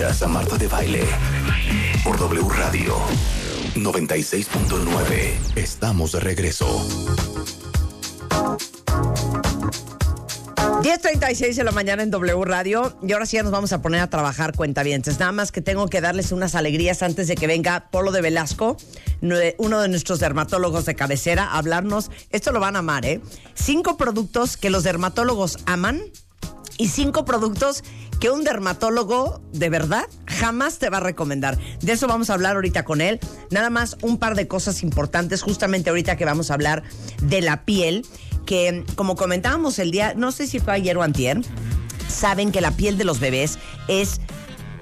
Escuchas a Marta de Baile por W Radio 96.9. Estamos de regreso. 10.36 de la mañana en W Radio y ahora sí ya nos vamos a poner a trabajar cuentavientes. Nada más que tengo que darles unas alegrías antes de que venga Polo de Velasco, uno de nuestros dermatólogos de cabecera, a hablarnos. Esto lo van a amar, ¿eh? Cinco productos que los dermatólogos aman y cinco productos que un dermatólogo de verdad jamás te va a recomendar. De eso vamos a hablar ahorita con él. Nada más un par de cosas importantes justamente ahorita que vamos a hablar de la piel, que como comentábamos el día, no sé si fue ayer o antier, saben que la piel de los bebés es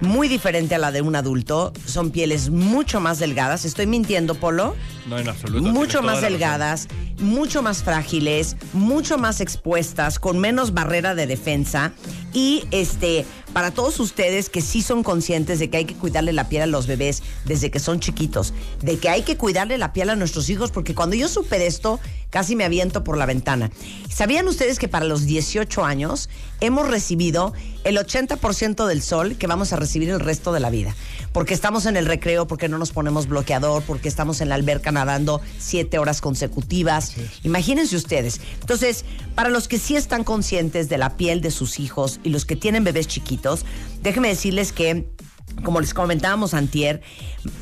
muy diferente a la de un adulto. Son pieles mucho más delgadas. ¿Estoy mintiendo, Polo? No, en absoluto. mucho más razón. Mucho más frágiles, mucho más expuestas, con menos barrera de defensa. Y este, para todos ustedes que sí son conscientes de que hay que cuidarle la piel a los bebés desde que son chiquitos, de que hay que cuidarle la piel a nuestros hijos, porque cuando yo supe esto, casi me aviento por la ventana. ¿Sabían ustedes que para los 18 años hemos recibido el 80% del sol que vamos a recibir el resto de la vida? Porque estamos en el recreo, porque no nos ponemos bloqueador, porque estamos en la alberca nadando siete horas consecutivas. Imagínense ustedes. Entonces, para los que sí están conscientes de la piel de sus hijos y los que tienen bebés chiquitos, déjenme decirles que como les comentábamos antier,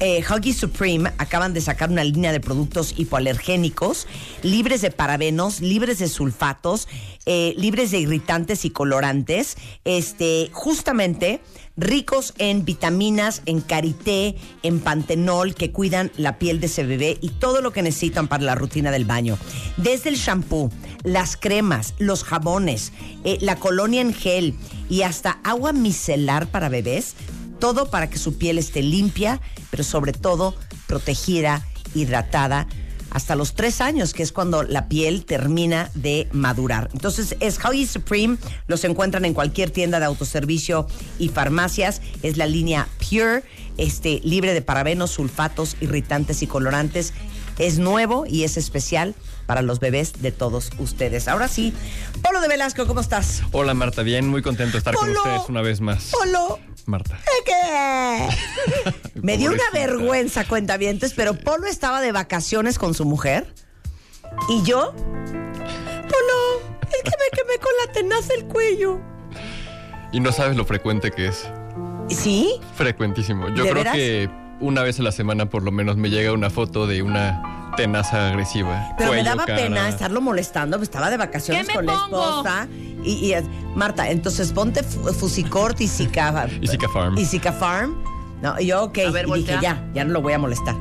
eh, Huggy Supreme acaban de sacar una línea de productos hipoalergénicos, libres de parabenos, libres de sulfatos, eh, libres de irritantes y colorantes, este, justamente ricos en vitaminas, en karité, en pantenol, que cuidan la piel de ese bebé y todo lo que necesitan para la rutina del baño. Desde el shampoo, las cremas, los jabones, eh, la colonia en gel y hasta agua micelar para bebés, todo para que su piel esté limpia, pero sobre todo protegida, hidratada, hasta los tres años, que es cuando la piel termina de madurar. Entonces, es Huggy Supreme, los encuentran en cualquier tienda de autoservicio y farmacias, es la línea Pure, este, libre de parabenos, sulfatos, irritantes y colorantes. Es nuevo y es especial para los bebés de todos ustedes. Ahora sí, Polo de Velasco, ¿cómo estás? Hola Marta, bien, muy contento de estar con ustedes una vez más. Polo, Marta. ¿Qué? Me dio una vergüenza, cuentavientes, pero Polo estaba de vacaciones con su mujer y yo, Polo, es que me quemé con la tenaza el cuello. Y no sabes lo frecuente que es. ¿Sí? Frecuentísimo. ¿De Yo creo veras? que una vez a la semana por lo menos me llega una foto de una tenaza agresiva. Pero me daba cara. pena estarlo molestando, pues estaba de vacaciones ¿Qué me con la pongo? esposa. Y, y es- Marta, entonces ponte fu- Fusicort y Zika, Y Zika Farm. Y Zika Farm. No, y yo, ok. A ver, y dije, ya, ya no lo voy a molestar.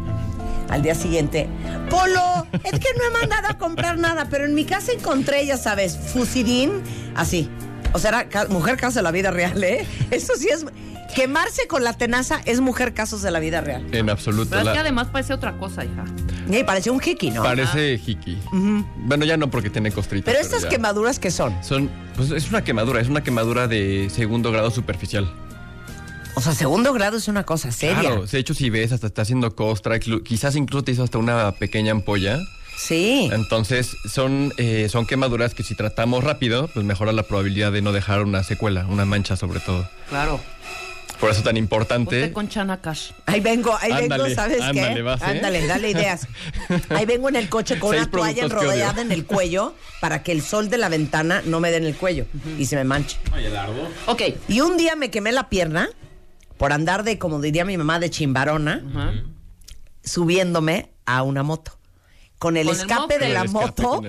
Al día siguiente, Polo, es que no he mandado a comprar nada, pero en mi casa encontré, ya sabes, Fusidín, así. O sea, era ca- mujer caso de la vida real, ¿eh? Eso sí es. Quemarse con la tenaza es mujer casos de la vida real. En absoluto. Pero es la- que además parece otra cosa, hija. Y parecía un hiki, ¿no? Parece hiki. Bueno, ya no porque tiene costritas. pero estas ya. quemaduras, ¿qué son? Son, pues es una quemadura, es una quemadura de segundo grado superficial. O sea, segundo grado es una cosa seria. Claro, de hecho si ves hasta está haciendo costra, quizás incluso te hizo hasta una pequeña ampolla. Sí. Entonces son, eh, son quemaduras que si tratamos rápido, pues mejora la probabilidad de no dejar una secuela, una mancha sobre todo. Claro. Por eso tan importante. Usted con Chana Cash. Ahí vengo, ahí vengo, ¿sabes ándale, qué? vas, ¿eh? Ándale, dale ideas. Ahí vengo en el coche con Seis una toalla odio. en el cuello para que el sol de la ventana no me dé en el cuello y se me manche. Ok. Y un día me quemé la pierna por andar de, como diría mi mamá, de chimbarona, subiéndome a una moto. Con el Con escape de la El escape moto,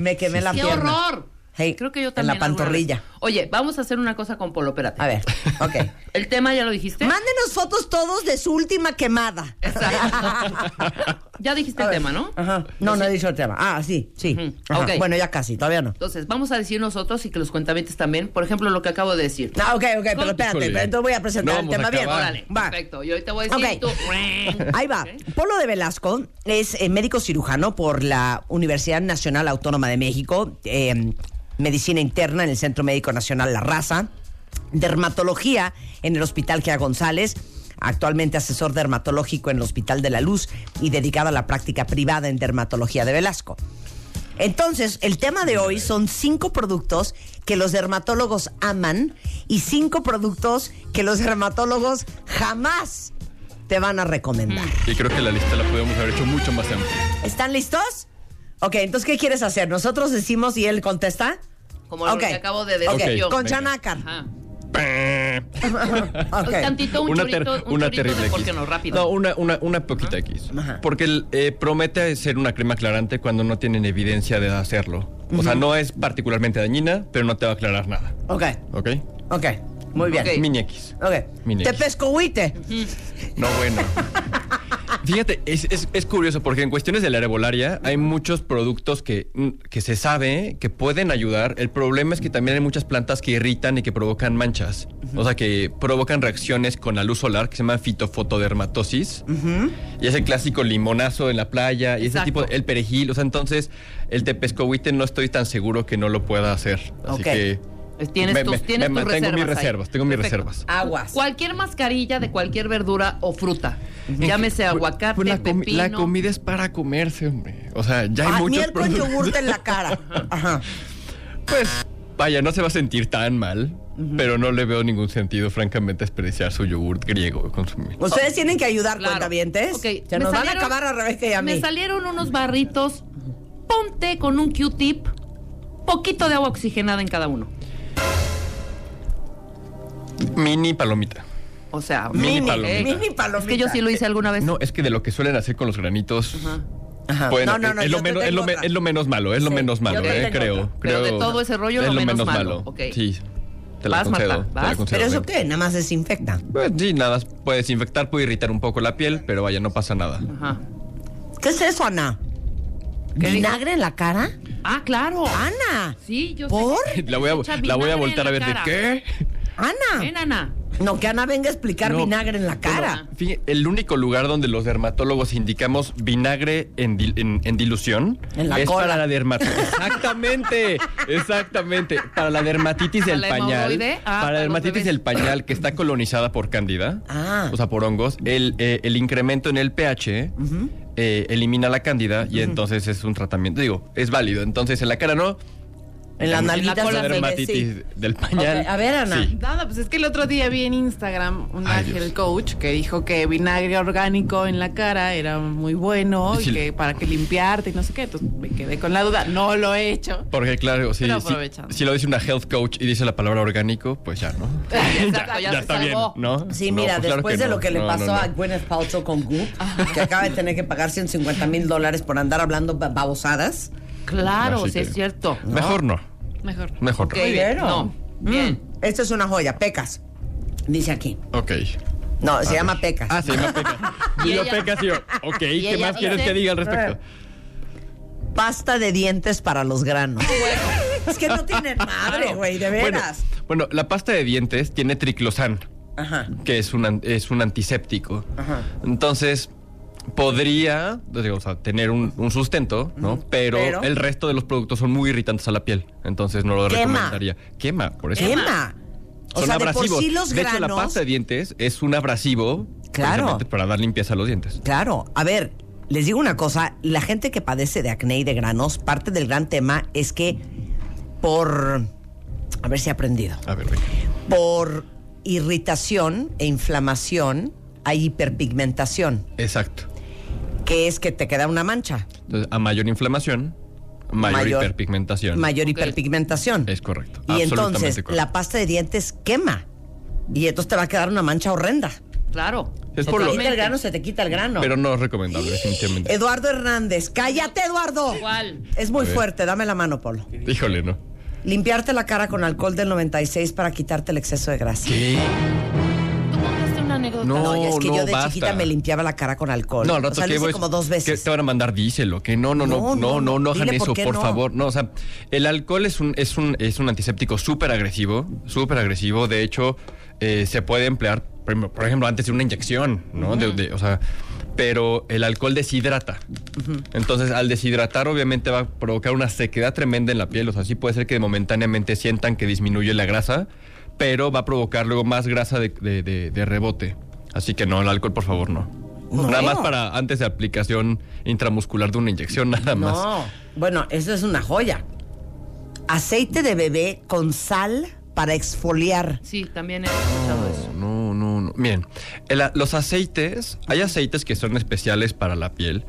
me quemé la ¡Qué pierna. horror! Hey, Creo que yo en también. la alguna pantorrilla. vez. Oye, vamos a hacer una cosa con Polo, espérate. A ver, ok. ¿El tema ya lo dijiste? Mándenos fotos todos de su última quemada. Exacto. ya dijiste A el ver. tema, ¿no? Ajá. No, no he dicho el tema. Ah, sí, sí. Ajá. Bueno, ya casi, todavía no. Entonces, vamos a decir nosotros y que los cuentavientes también. Por ejemplo, lo que acabo de decir. No, ok, ok, pero espérate, pero entonces voy a presentar No el tema bien. Órale, Va. perfecto. Y ahorita voy a decir Ok. tú. Ahí va. Polo de Velasco es eh, médico cirujano por la Universidad Nacional Autónoma de México, eh, medicina interna en el Centro Médico Nacional La Raza, dermatología en el Hospital Gea González, actualmente asesor dermatológico en el Hospital de la Luz y dedicado a la práctica privada en dermatología de Velasco. Entonces, el tema de hoy son cinco productos que los dermatólogos aman y cinco productos que los dermatólogos jamás te van a recomendar. Y creo que la lista la podemos haber hecho mucho más amplia. ¿Están listos? Ok, entonces, ¿qué quieres hacer? ¿Nosotros decimos y él contesta? Como lo Ok. que acabo de decir Ok, yo. con Venga. Chanácar. Ajá. Ok. Un tantito, un una, chorrito, ter- un una terrible de ¿por qué X. no? Rápido. No, una, una, una poquita X. Ajá. Porque eh, promete ser una crema aclarante cuando no tienen evidencia de hacerlo. O sea, no es particularmente dañina, pero no te va a aclarar nada. Ok, ¿Ok? ok. Muy bien. Ok. Mini X. Ok. Mini Te pescohuite. No, bueno. Fíjate, es, es- es curioso porque en cuestiones de la herbolaria hay muchos productos que, mm, que se sabe que pueden ayudar. El problema es que también hay muchas plantas que irritan y que provocan manchas. O sea, que provocan reacciones con la luz solar que se llama fitofotodermatosis. Y es el clásico limonazo en la playa y ese tipo, el perejil. O sea, entonces el tepescohuite no estoy tan seguro que no lo pueda hacer. Así que... Tienes tus- tienes tus mantengo mis reservas tengo mis Perfecto. reservas. Aguas. Cualquier mascarilla de cualquier verdura o fruta. Llámese aguacate, Pues la, comi- pepino. la comida es para comerse, hombre. O sea, ya hay Ah, muchos miel con productos. yogurte en la cara. Ajá. Pues, vaya, no se va a sentir tan mal, pero no le veo ningún sentido, francamente, desperdiciar su yogurt griego consumir. Ustedes tienen que ayudar, Claro. cuentavientes. Ok, Se me nos van a salieron- acabar a Rebeca y a Me mí. salieron unos barritos. Ponte con un Q-tip. Poquito de agua oxigenada en cada uno. Mini palomita. O sea, Mini ok. palomita. Mini palomita. Es que yo sí lo hice alguna vez. No, es que de lo que suelen hacer con los granitos. Ajá. Bueno, no, no, no. es, lo menos, es, tengo lo, me- otra. es lo menos malo, es lo Sí, menos malo, eh, creo, otra. Pero creo. de todo ese rollo, es lo menos menos malo. malo. Ok. Sí, te la Vas, concedo. Marta, te la concedo, ¿Pero eso qué? Nada más desinfecta. Pues sí, nada, puede desinfectar, puede irritar un poco la piel, pero vaya, no pasa nada. Ajá. ¿Qué es eso, Ana? ¿Qué ¿Vinagre en la cara? Ah, claro. ¡Ana! Sí, yo ¿Por? sé. La voy a, la voy a voltar a ver de qué. ¡Ana! Ven, Ana. No, que Ana venga a explicar No. vinagre en la cara. Fíjate, el único lugar donde los dermatólogos indicamos vinagre en, dil- en- en dilución En la es cola. para la dermatitis. Exactamente, exactamente. Para la dermatitis ¿Para del pañal. Ah, para para la dermatitis del pañal que está colonizada por cándida. Ah. O sea, por hongos. El, eh, el incremento en el pH eh, elimina la cándida y entonces es un tratamiento. Digo, es válido. Entonces en la cara no. En la la dermatitis sí. del pañal. A ver, Ana. Sí. Nada, pues es que el otro día vi en Instagram un ángel coach que dijo que vinagre orgánico en la cara era muy bueno y que para que limpiarte y no sé qué. Entonces me quedé con la duda. No lo he hecho. Porque claro, si lo dice una health coach y dice la palabra orgánico, pues ya, ¿no? Exacto, ya, se está bien, salvó. ¿no? Sí, No, mira, pues claro después de no. lo que le pasó no, no. a Gwyneth Paltrow con Goop, que acaba de tener que pagar 150 mil dólares por andar hablando ba- babosadas. Claro, Así sí que- es cierto. Mejor no. Mejor. Mejor Ok, no. bien, no. Bien. Mm, Esta es una joya, Pecas. Dice aquí. Ok. No, se llama Pecas. Ah, se llama Pecas. Y Digo ella- Pecas y yo, ok, ¿qué más quieres que diga al respecto? Pasta de dientes para los granos. Es que no tienen madre, güey, de Bueno, veras. bueno, la pasta de dientes tiene triclosan, Ajá. que es un, es un antiséptico. Ajá. Entonces, podría digo, o sea, tener un, un sustento, ¿no? Pero, Pero- el resto de los productos son muy irritantes a la piel. Entonces, no lo Quema. recomendaría. Quema, por eso. Quema. O son sea, de por abrasivos. sí los de hecho, la pasta de dientes es un abrasivo Claro. para dar limpieza a los dientes. Claro, a ver, les digo una cosa, la gente que padece de acné y de granos, parte del gran tema es que por, a ver si he aprendido, A ver, venga. por irritación e inflamación hay hiperpigmentación, Exacto. Que es que te queda una mancha, Entonces, a mayor inflamación, mayor, hiperpigmentación. mayor hiperpigmentación. Es correcto. Y entonces correcto. la pasta de dientes quema. Y entonces te va a quedar una mancha horrenda. Claro. Es Se por te lo- quita el grano, se te quita el grano. Pero no es recomendable, definitivamente. Eduardo Hernández, cállate Eduardo. ¿Cuál? Es muy fuerte, dame la mano, Polo. Híjole, ¿no? Limpiarte la cara con alcohol del 96 para quitarte el exceso de grasa. ¿Qué? No, No, es que no, yo de basta. chiquita me limpiaba la cara con alcohol. No, al o rato sea, lo que hice voy- como dos que veces. te van a mandar díselo, que no, no, No, no, no, no, no, no, hagan por eso, por no. favor. No, o sea, el alcohol es un, es un, es un antiséptico súper agresivo, súper agresivo. De hecho, eh, se puede emplear, por por ejemplo, antes de una inyección, ¿no? De- de- o sea, pero el alcohol deshidrata. Entonces, al deshidratar, obviamente va a provocar una sequedad tremenda en la piel. O sea, sí puede ser que momentáneamente sientan que disminuye la grasa, pero va a provocar luego más grasa de, de- de- de rebote. Así que no, el alcohol, por favor, no. No. Nada más para antes de aplicación intramuscular de una inyección, nada más. No. Bueno, eso es una joya. Aceite de bebé con sal para exfoliar. Sí, también he escuchado eso. No, no, no. Miren, el los aceites, hay aceites que son especiales para la piel.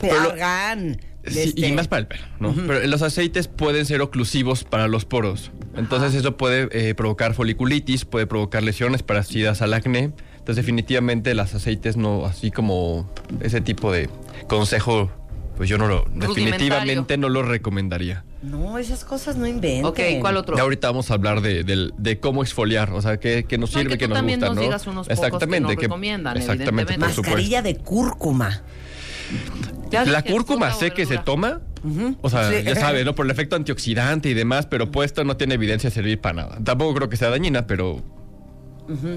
Pero lo- Argan. Sí, este, y más para el pelo, ¿no? Pero los aceites pueden ser oclusivos para los poros. Entonces eso puede eh, provocar foliculitis, puede provocar lesiones parecidas al acné. Entonces definitivamente los aceites no, así como ese tipo de consejo, pues yo no lo, definitivamente no lo recomendaría. No, esas cosas no inventen. Ok, ¿cuál otro? Y ahorita vamos a hablar de, del- de cómo exfoliar, o sea, qué, qué nos No, sirve, que qué nos gusta, nos ¿no? digas unos pocos que no recomiendan, exactamente, por supuesto. Mascarilla de cúrcuma. Ya La cúrcuma sé que se toma. O sea, Sí. ya sabe, ¿no? Por el efecto antioxidante y demás, pero puesto no tiene evidencia de servir para nada. Tampoco creo que sea dañina, pero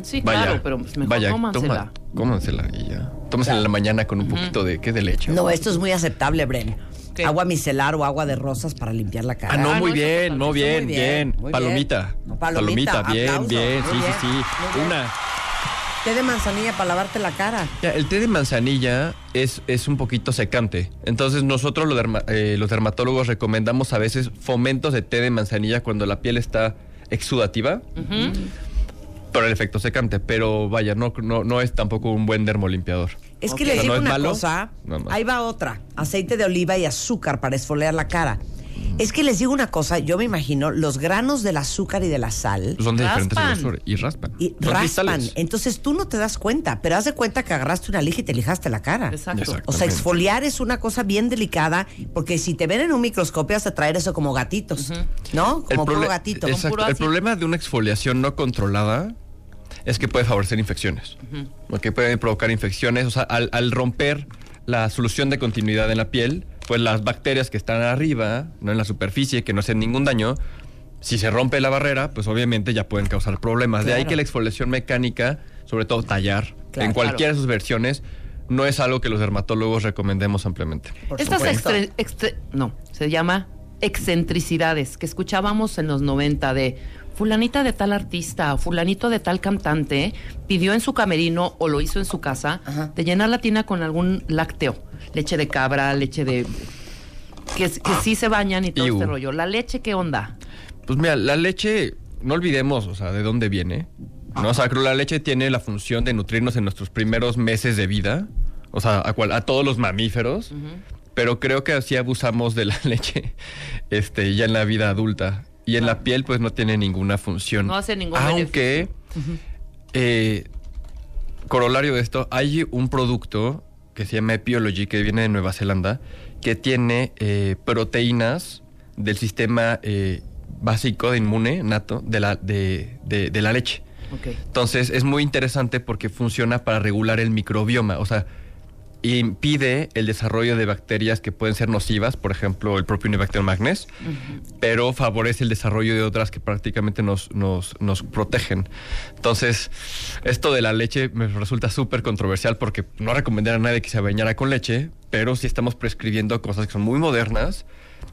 Sí, vaya. claro, pero pues mejor vaya, cómansela. toma, cómansela y ya. Tómasela en la mañana con un poquito de, ¿qué? De leche. No, esto es muy aceptable, Bren. ¿Qué? Agua micelar o agua de rosas para limpiar la cara. Ah, no, Ah, muy no, bien, no, bien, Muy bien. muy Palomita. bien. Palomita, bien, bien. Sí, bien, sí, sí. bien. Una. Té de manzanilla para lavarte la cara. El té de manzanilla es, es un poquito secante. Entonces nosotros los, derma- eh, los dermatólogos recomendamos a veces fomentos de té de manzanilla cuando la piel está exudativa. Por el efecto secante. Pero vaya, no, no, no es tampoco un buen dermolimpiador. Es que sea, digo ¿no una malo? cosa. Ahí va otra. Aceite de oliva y azúcar para esfoliar la cara. Es que les digo una cosa. Yo me imagino los granos del azúcar y de la sal Son de diferentes y raspan. y Son raspan. cristales. Entonces tú no te das cuenta, pero haz de cuenta que agarraste una lija y te lijaste la cara. Exacto. O sea, exfoliar es una cosa bien delicada porque si te ven en un microscopio vas a traer eso como gatitos, ¿no? Como puro gatito. Exacto. puro El problema de una exfoliación no controlada es que puede favorecer infecciones. Que puede provocar infecciones. O sea, al, al romper la solución de continuidad en la piel, pues las bacterias que están arriba, no en la superficie, que no hacen ningún daño, si se rompe la barrera, pues obviamente ya pueden causar problemas. De ahí que la exfoliación mecánica, sobre todo tallar, Claro. en cualquiera de sus versiones, no es algo que los dermatólogos recomendemos ampliamente. Por Estas extre- extre- no, se llama excentricidades que escuchábamos en los 90 de fulanita de tal artista o fulanito de tal cantante pidió en su camerino o lo hizo en su casa Ajá. de llenar la tina con algún lácteo, leche de cabra, leche de que, que sí se bañan y todo Iu. este rollo. La leche, ¿qué onda? Pues mira, la leche, no olvidemos, o sea, de dónde viene. ¿no? O sea, creo que la leche tiene la función de nutrirnos en nuestros primeros meses de vida. O sea, a, cual- a todos los mamíferos. Pero creo que así abusamos de la leche este, ya en la vida adulta. Y en la piel, pues no tiene ninguna función. No hace ningún Aunque, eh, corolario de esto, hay un producto que se llama Epiology, que viene de Nueva Zelanda, que tiene eh, proteínas del sistema eh, básico de inmune nato de la, de, de- de la leche. Ok. Entonces es muy interesante porque funciona para regular el microbioma, o sea, impide el desarrollo de bacterias que pueden ser nocivas, por ejemplo el propio Unibacterium magnes, pero favorece el desarrollo de otras que prácticamente nos, nos, nos protegen. Entonces, esto de la leche me resulta súper controversial porque no recomendar a nadie que se bañara con leche, pero sí estamos prescribiendo cosas que son muy modernas,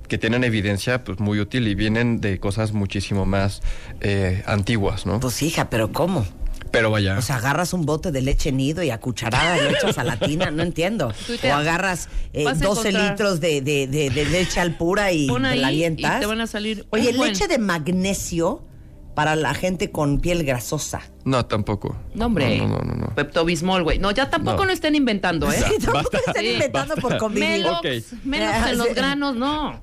que tienen evidencia pues muy útil y vienen de cosas muchísimo más eh, antiguas, ¿no? Pues hija, pero ¿cómo? Pero vaya. O sea, agarras un bote de leche nido y a cucharadas lo echas a la tina, no entiendo. O agarras eh, vas a 12 encontrar- litros de, de- de- de leche al pura y Pon te la y avientas. te van a salir Oye, buen- leche de magnesio para la gente con piel grasosa. No, tampoco. No, hombre. No, no, no, no. Pepto-Bismol, güey. No, ya tampoco No. lo estén inventando, ¿eh? Sí, tampoco basta. están Sí, inventando por convivir. Melox, menos en los granos, no.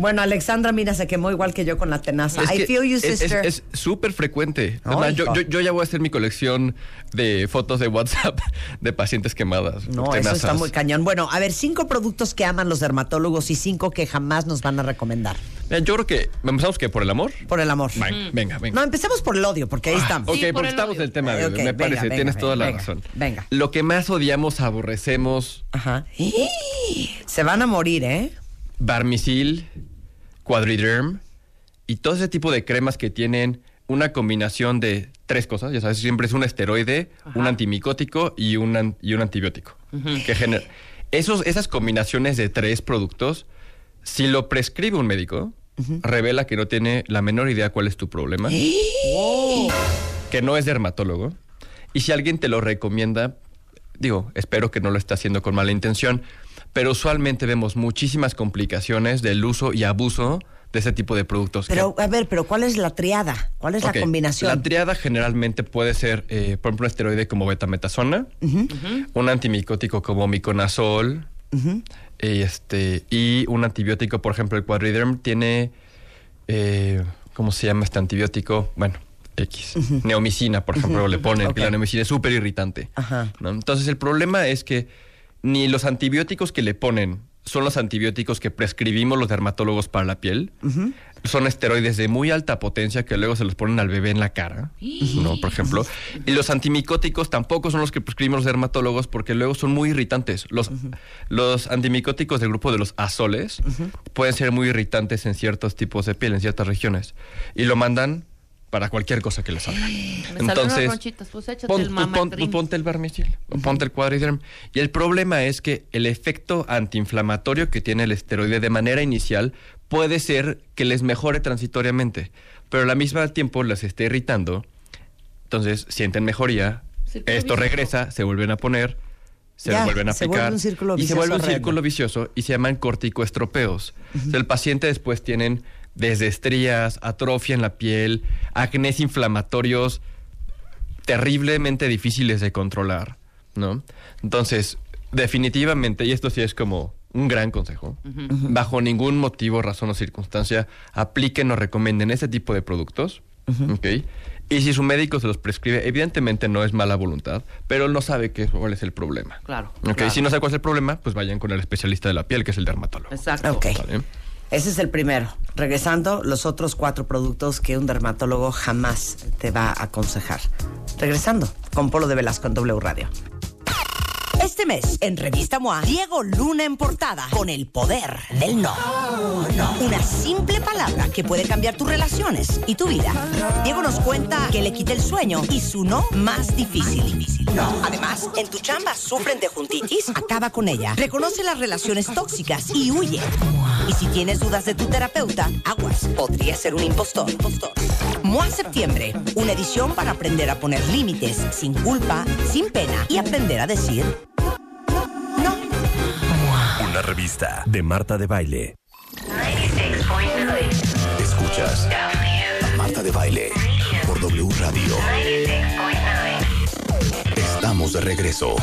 Bueno, Alexandra, mira, se quemó igual que yo con la tenaza. Es I feel you, sister. Es súper frecuente. Yo, yo- yo ya voy a hacer mi colección de fotos de WhatsApp de pacientes quemadas. No, eso está muy cañón. Bueno, a ver, cinco productos que aman los dermatólogos y cinco que jamás nos van a recomendar. Mira, Yo creo que empezamos que por el amor. Por el amor. Venga, venga, venga. No, empecemos por el odio, porque ahí estamos. Ok, Sí, por porque el estamos odio. en el tema de me venga, parece, venga, tienes venga, toda la venga, razón. venga. Lo que más odiamos, aborrecemos, Ajá. Se van a morir, ¿eh? Barmisil, Quadriderm y todo ese tipo de cremas que tienen una combinación de tres cosas, ya sabes, siempre es un esteroide, un antimicótico y un, an- y un antibiótico. que Esos, esas combinaciones de tres productos, si lo prescribe un médico, revela que no tiene la menor idea cuál es tu problema, que no es dermatólogo, y si alguien te lo recomienda, Digo, espero que no lo esté haciendo con mala intención, pero usualmente vemos muchísimas complicaciones del uso y abuso de ese tipo de productos. que- Pero, a ver, pero ¿cuál es la triada? ¿Cuál es la combinación? La triada generalmente puede ser, eh, por ejemplo, un esteroide como betametasona, un antimicótico como miconazol, y, este, y un antibiótico, por ejemplo, el Quadriderm tiene, eh, ¿cómo se llama este antibiótico? Bueno, X. Neomicina, por ejemplo, le ponen, Ok. que la neomicina es súper irritante. Ajá. ¿no? Entonces, el problema es que ni los antibióticos que le ponen son los antibióticos que prescribimos los dermatólogos para la piel. Son esteroides de muy alta potencia que luego se los ponen al bebé en la cara, ¿no? Por ejemplo. Y los antimicóticos tampoco son los que prescribimos los dermatólogos porque luego son muy irritantes. Los, los antimicóticos del grupo de los azoles pueden ser muy irritantes en ciertos tipos de piel, en ciertas regiones. Y lo mandan para cualquier cosa que les salga. Me ronchitas, pues échate pon- el pues pon- pues ponte el Barmicil, o ponte el Quadriderm. Y el problema es que el efecto antiinflamatorio que tiene el esteroide de manera inicial puede ser que les mejore transitoriamente, pero a la misma tiempo les esté irritando. Entonces sienten mejoría, esto vicioso. regresa, se vuelven a poner, se Ya, vuelven a se aplicar vuelve un círculo y se vuelve un círculo vicioso y se llaman corticoestropeos. O sea, el paciente después tienen desde estrías, atrofia en la piel, acnés inflamatorios terriblemente difíciles de controlar, ¿no? Entonces, definitivamente, y esto sí es como un gran consejo, bajo ningún motivo, razón o circunstancia, apliquen o recomienden este tipo de productos, ¿ok? Y si su médico se los prescribe, evidentemente no es mala voluntad, pero él no sabe qué, cuál es el problema. Claro, ¿Ok? claro. Si no sabe cuál es el problema, pues vayan con el especialista de la piel, que es el dermatólogo. Exacto. Ok. ¿Vale? Ese es el primero. Regresando, los otros cuatro productos que un dermatólogo jamás te va a aconsejar. Regresando, con Polo de Velasco en W Radio. Este mes, en Revista MOA, Diego Luna en portada con el poder del no. Una simple palabra que puede cambiar tus relaciones y tu vida. Diego nos cuenta que le quita el sueño y su no más difícil. Además, en tu chamba sufren de juntitis, acaba con ella. Reconoce las relaciones tóxicas y huye. Y si tienes dudas de tu terapeuta, aguas, podría ser un impostor. impostor. MOA Septiembre, una edición para aprender a poner límites sin culpa, sin pena y aprender a decir no. Una revista de Marta de Baile. Escuchas Marta de Baile por W Radio. Estamos de regreso.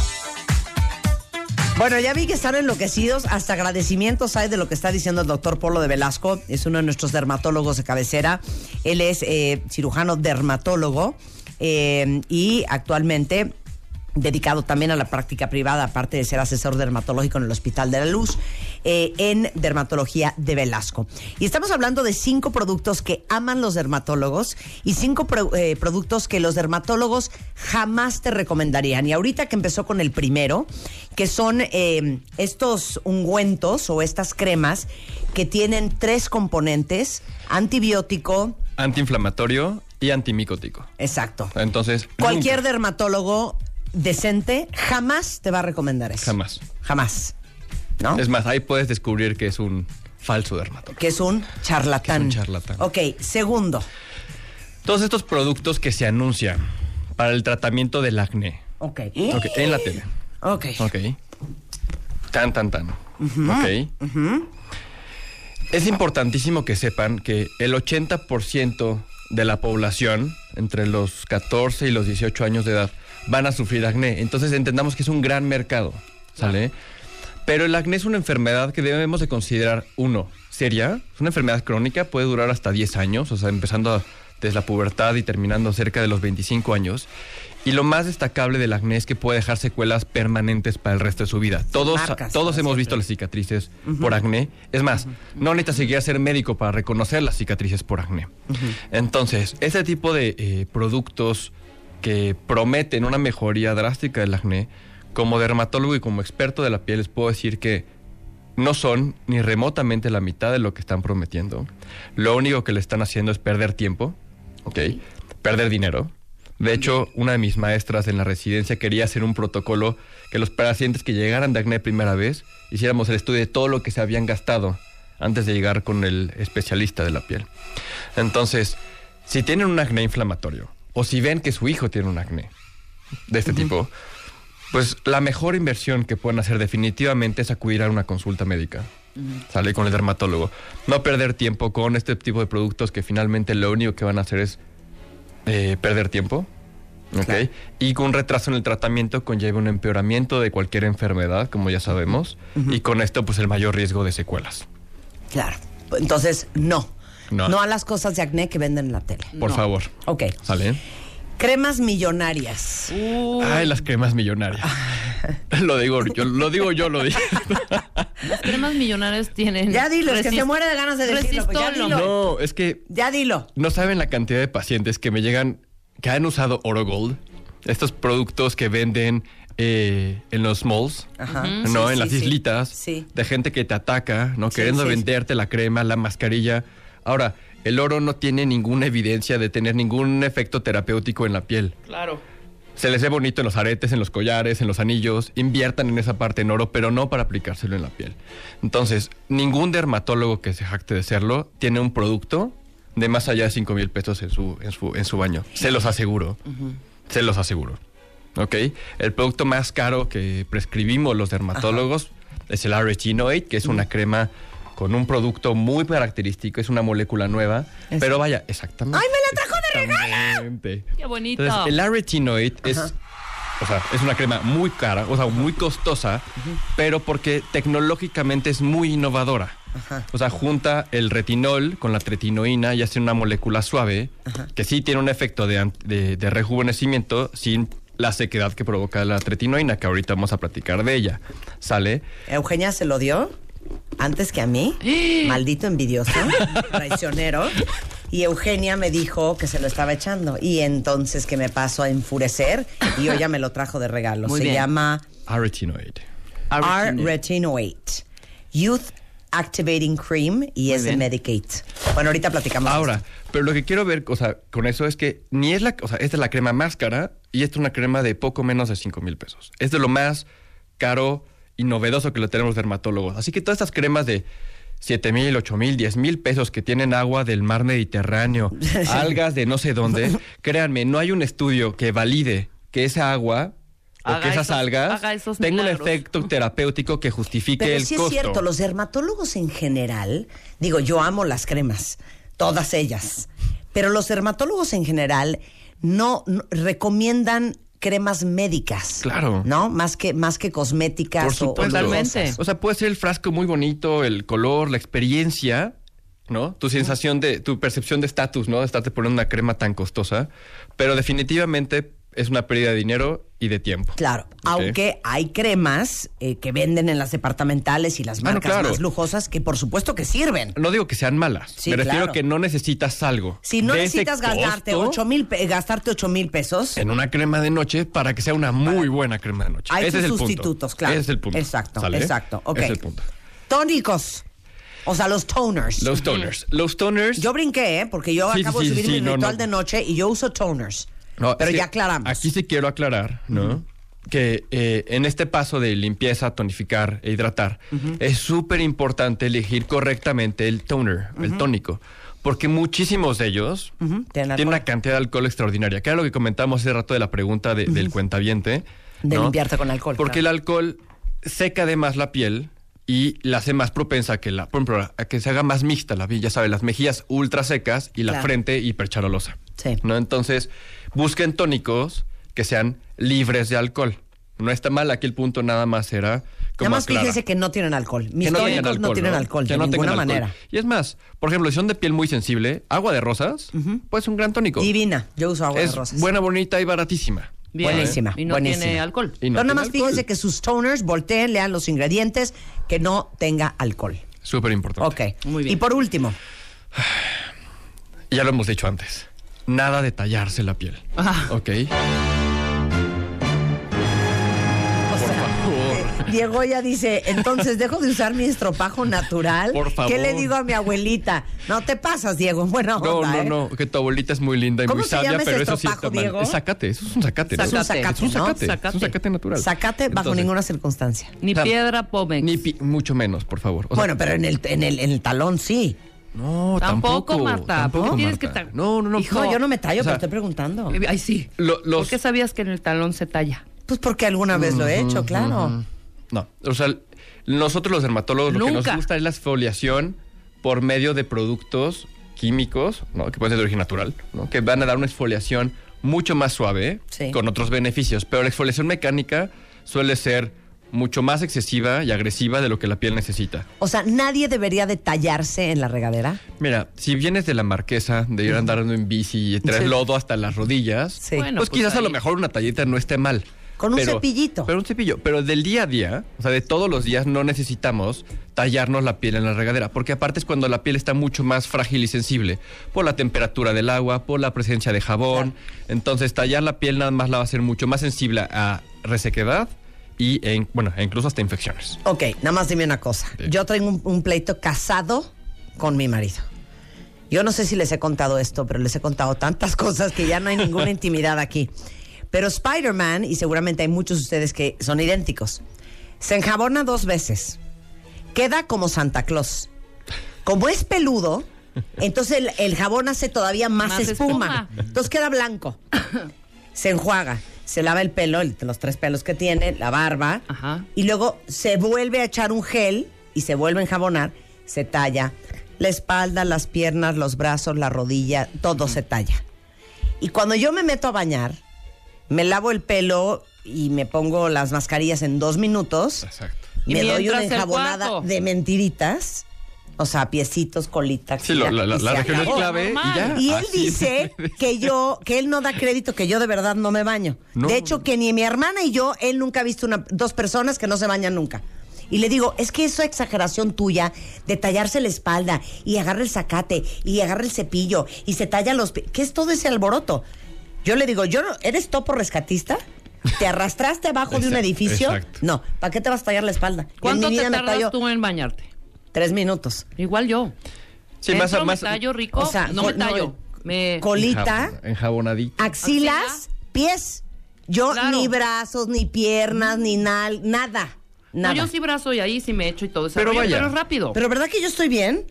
Bueno, ya vi que están enloquecidos, hasta agradecimientos hay de lo que está diciendo el doctor Polo de Velasco, es uno de nuestros dermatólogos de cabecera, él es eh, cirujano dermatólogo eh, y actualmente dedicado también a la práctica privada, aparte de ser asesor dermatológico en el Hospital de la Luz, eh, en dermatología de Velasco. Y estamos hablando de cinco productos que aman los dermatólogos y cinco pro- eh, productos que los dermatólogos jamás te recomendarían. Y ahorita que empezó con el primero, que son eh, estos ungüentos o estas cremas que tienen tres componentes, antibiótico, Antiinflamatorio y antimicótico. exacto. Entonces, Cualquier nunca, dermatólogo decente jamás te va a recomendar eso. Jamás. Jamás. ¿No? Es más, ahí puedes descubrir que es un falso dermatólogo. que es un charlatán. Que es un charlatán. Ok, segundo. Todos estos productos que se anuncian para el tratamiento del acné. Ok. Ok, en la tele. Ok. Ok. Tan, tan, tan. Ok. Es importantísimo que sepan que el 80% de la población entre los 14 y los 18 años de edad van a sufrir acné. Entonces entendamos que es un gran mercado, ¿sale? Pero el acné es una enfermedad que debemos de considerar, uno, seria. Es una enfermedad crónica, puede durar hasta 10 años, o sea, empezando a- desde la pubertad y terminando cerca de los 25 años. Y lo más destacable del acné es que puede dejar secuelas permanentes para el resto de su vida. Todos, marcas todos hemos visto las cicatrices por acné. Es más, no necesitas seguir a ser médico para reconocer las cicatrices por acné. Entonces, ese tipo de eh, productos que prometen una mejoría drástica del acné, como dermatólogo y como experto de la piel, les puedo decir que no son ni remotamente la mitad de lo que están prometiendo. Lo único que le están haciendo es perder tiempo, ¿ok? Perder dinero. De hecho, una de mis maestras en la residencia quería hacer un protocolo que los pacientes que llegaran de acné primera vez hiciéramos el estudio de todo lo que se habían gastado antes de llegar con el especialista de la piel. Entonces, si tienen un acné inflamatorio o si ven que su hijo tiene un acné de este tipo, Pues la mejor inversión que pueden hacer definitivamente es acudir a una consulta médica. Sale con el dermatólogo. No perder tiempo con este tipo de productos que finalmente lo único que van a hacer es eh, perder tiempo. ¿ok? Claro. Y con un retraso en el tratamiento conlleva un empeoramiento de cualquier enfermedad, como ya sabemos. Y con esto, pues el mayor riesgo de secuelas. Claro. Entonces, no. No. No a las cosas de acné que venden en la tele. Por No. favor. Ok. ¿Sale? Cremas millonarias. Ay, las cremas millonarias. lo digo yo, lo digo yo, lo digo. Las cremas millonarias tienen. Ya dilo, es que se muere de ganas de decirlo. pues ya dilo. No, es que Ya dilo. no saben la cantidad de pacientes que me llegan que han usado Orogold, estos productos que venden eh, en los malls, Ajá. ¿no? Sí, en sí, las islitas, Sí. de gente que te ataca, ¿no? Queriendo sí, sí. venderte la crema, la mascarilla. Ahora, el oro no tiene ninguna evidencia de tener ningún efecto terapéutico en la piel. Claro. Se les ve bonito en los aretes, en los collares, en los anillos. Inviertan en esa parte en oro, pero no para aplicárselo en la piel. Entonces, ningún dermatólogo que se jacte de serlo tiene un producto de más allá de 5 mil pesos en su, en, su, en su baño. Se los aseguro. Se los aseguro. ¿Ok? El producto más caro que prescribimos los dermatólogos es el Aretinoid, que es una crema con un producto muy característico, es una molécula nueva. Es- Pero vaya, exactamente. ¡Ay, me la trajo de regalo! Qué bonito. Entonces, el Aretinoid es, o sea, es una crema muy cara, o sea, muy costosa, pero porque tecnológicamente es muy innovadora. O sea, junta el retinol con la tretinoína y hace una molécula suave que sí tiene un efecto de, an- de- de rejuvenecimiento sin la sequedad que provoca la tretinoína, que ahorita vamos a platicar de ella. ¿Sale? Eugenia se lo dio antes que a mí. Maldito envidioso, traicionero. Y Eugenia me dijo que se lo estaba echando. Y entonces que me pasó a enfurecer y yo ya me lo trajo de regalo. Muy se bien. llama Aretinoid. R-Retinoate. Youth Activating Cream y es de. Medicate. Bueno, ahorita platicamos. Ahora, esto. pero lo que quiero ver, o sea, con eso es que ni es la, o sea, esta es la crema más cara y esta es una crema de poco menos de 5 mil pesos. Es de lo más caro y novedoso que lo tenemos dermatólogos. Así que todas estas cremas de 7 mil, 8 mil, 10 mil pesos que tienen agua del mar Mediterráneo, algas de no sé dónde, créanme, no hay un estudio que valide que esa agua o que esas esos- algas tenga un efecto terapéutico que justifique Pero el sí costo. es cierto, los dermatólogos en general, digo, yo amo las cremas, todas ellas, pero los dermatólogos en general no, no- recomiendan cremas médicas. Claro. ¿No? Más que, más que cosméticas Por o- o supuesto. Totalmente. cosas. O sea, puede ser el frasco muy bonito, el color, la experiencia, ¿no? Tu sensación de, tu percepción de estatus, ¿no? De estarte poniendo una crema tan costosa. Pero definitivamente es una pérdida de dinero y de tiempo. Claro, aunque hay cremas eh, que venden en las departamentales y las Ah, no, marcas claro. más lujosas que por supuesto que sirven. No digo que sean malas. Sí, Me refiero claro. a que no necesitas algo. Si no necesitas gastarte 8 mil, gastarte ocho mil pesos, En una crema de noche para que sea una muy buena crema de noche. hay Ese sus es el punto. sustitutos, claro. Ese es el punto. Exacto, ¿Sale? exacto. Ok. Ese es el punto. Tónicos. O sea, los toners. Los toners. Los toners. Yo brinqué, ¿eh? Porque yo Sí, acabo sí, de subir mi no, ritual no. de noche y yo uso toners. No, Pero ya aclaramos. Aquí sí quiero aclarar, ¿no? Que eh, en este paso de limpieza, tonificar e hidratar, es súper importante elegir correctamente el toner, el tónico. Porque muchísimos de ellos tienen una cantidad de alcohol extraordinaria. Que era lo que comentamos hace rato de la pregunta de- del cuentaviente. De ¿no? limpiarte con alcohol, Porque claro. el alcohol seca además la piel y la hace más propensa a que, la, por ejemplo, a que se haga más mixta la piel. Ya sabes, las mejillas ultra secas y la Claro. frente hipercharolosa. Sí. ¿no? Entonces, busquen tónicos que sean libres de alcohol. No está mal, aquí el punto nada más era como Nada más aclarar. fíjese que no tienen alcohol. Mis Que no tónicos no tienen alcohol, Que de no ninguna alcohol. manera. Y es más, por ejemplo, si son de piel muy sensible, agua de rosas, pues un gran tónico. Divina. Yo uso agua es de rosas. buena, bonita y baratísima. Bien. Buenísima, Y no buenísima. tiene alcohol. Y no Pero nada más alcohol. fíjense que sus toners volteen, lean los ingredientes, que no tenga alcohol. Súper importante. Ok. Muy bien. Y por último, Ya lo hemos dicho antes. Nada de tallarse la piel. Ah. ¿Ok? Diego ya dice, entonces dejo de usar mi estropajo natural. Por favor. ¿Qué le digo a mi abuelita? No te pasas, Diego, en buena No, onda, no, ¿eh? no, que tu abuelita es muy linda y ¿Cómo muy sabia, pero eso sí estropajo, está mal. Diego? Es zacate, eso es un zacate. ¿no? Es un zacate, Es un ¿no? zacate, es Zacate. un zacate natural. Sacate bajo Entonces, ninguna circunstancia. Ni O sea, piedra Pomex. Ni pi- mucho menos, por favor. O sea, bueno, pero en el, en, el, en el talón sí. No, Tampoco, tampoco. Marta, tampoco, ¿por qué tienes Marta. que ta- No, no, no. Hijo, No, yo no me tallo, O sea, pero estoy preguntando. Ay, sí. Lo- los- ¿Por qué sabías que en el talón se talla? Pues porque alguna vez lo he hecho, claro. No, o sea, nosotros los dermatólogos lo que nos gusta es la exfoliación por medio de productos químicos, ¿no? que pueden ser de origen natural, ¿no? que van a dar una exfoliación mucho más suave, Sí. con otros beneficios. Pero la exfoliación mecánica suele ser mucho más excesiva y agresiva de lo que la piel necesita. O sea, nadie debería de tallarse en la regadera. Mira, si vienes de la marquesa, de ir andando en bici y traes Sí. lodo hasta las rodillas, Sí. Bueno, pues, pues quizás a lo mejor una tallita no esté mal. Con un cepillito. Pero un cepillo. Pero del día a día, o sea, de todos los días, no necesitamos tallarnos la piel en la regadera. Porque aparte es cuando la piel está mucho más frágil y sensible. Por la temperatura del agua, por la presencia de jabón. Entonces, tallar la piel nada más la va a hacer mucho más sensible a resequedad y, e in- bueno, e incluso hasta infecciones. Ok, nada más dime una cosa. Sí. Yo tengo un, un pleito casado con mi marido. Yo no sé si les he contado esto, pero les he contado tantas cosas que ya no hay ninguna intimidad aquí. Pero Spider-Man, y seguramente hay muchos de ustedes que son idénticos, se enjabona dos veces. Queda como Santa Claus. Como es peludo, entonces el, el jabón hace todavía más, Más espuma. espuma. Entonces queda blanco. Se enjuaga, se lava el pelo, el- los tres pelos que tiene, la barba, Ajá. y luego se vuelve a echar un gel y se vuelve a enjabonar, se talla la espalda, las piernas, los brazos, la rodilla, todo se talla. Y cuando yo me meto a bañar, me lavo el pelo y me pongo las mascarillas en dos minutos. Exacto. Y me doy una enjabonada de mentiritas. O sea, piecitos, colita. Sí, la, región es clave y ya. Y él Así dice que yo, que él no da crédito, que yo de verdad no me baño. No. De hecho, que ni mi hermana y yo, él nunca ha visto una, dos personas que no se bañan nunca. Y le digo, es que eso exageración tuya de tallarse la espalda y agarra el zacate y agarra el cepillo y se talla los pies. ¿Qué es todo ese alboroto? Yo le digo, yo no- ¿eres topo rescatista? ¿Te arrastraste abajo de un edificio? exacto. No, ¿para qué te vas a tallar la espalda? ¿Cuánto te tardas tallo tú en bañarte? Tres minutos. Igual yo. Sí, Entro, más, tallo rico. o sea, no me tallo. no, me... Colita, enjabonadito. axilas, ¿Axila? pies. Yo Claro. ni brazos, ni piernas, ni nal, nada. No, Nada. yo sí brazo y ahí sí me echo y todo eso. Pero rollo, vaya. Pero es rápido. Pero ¿verdad que yo estoy bien?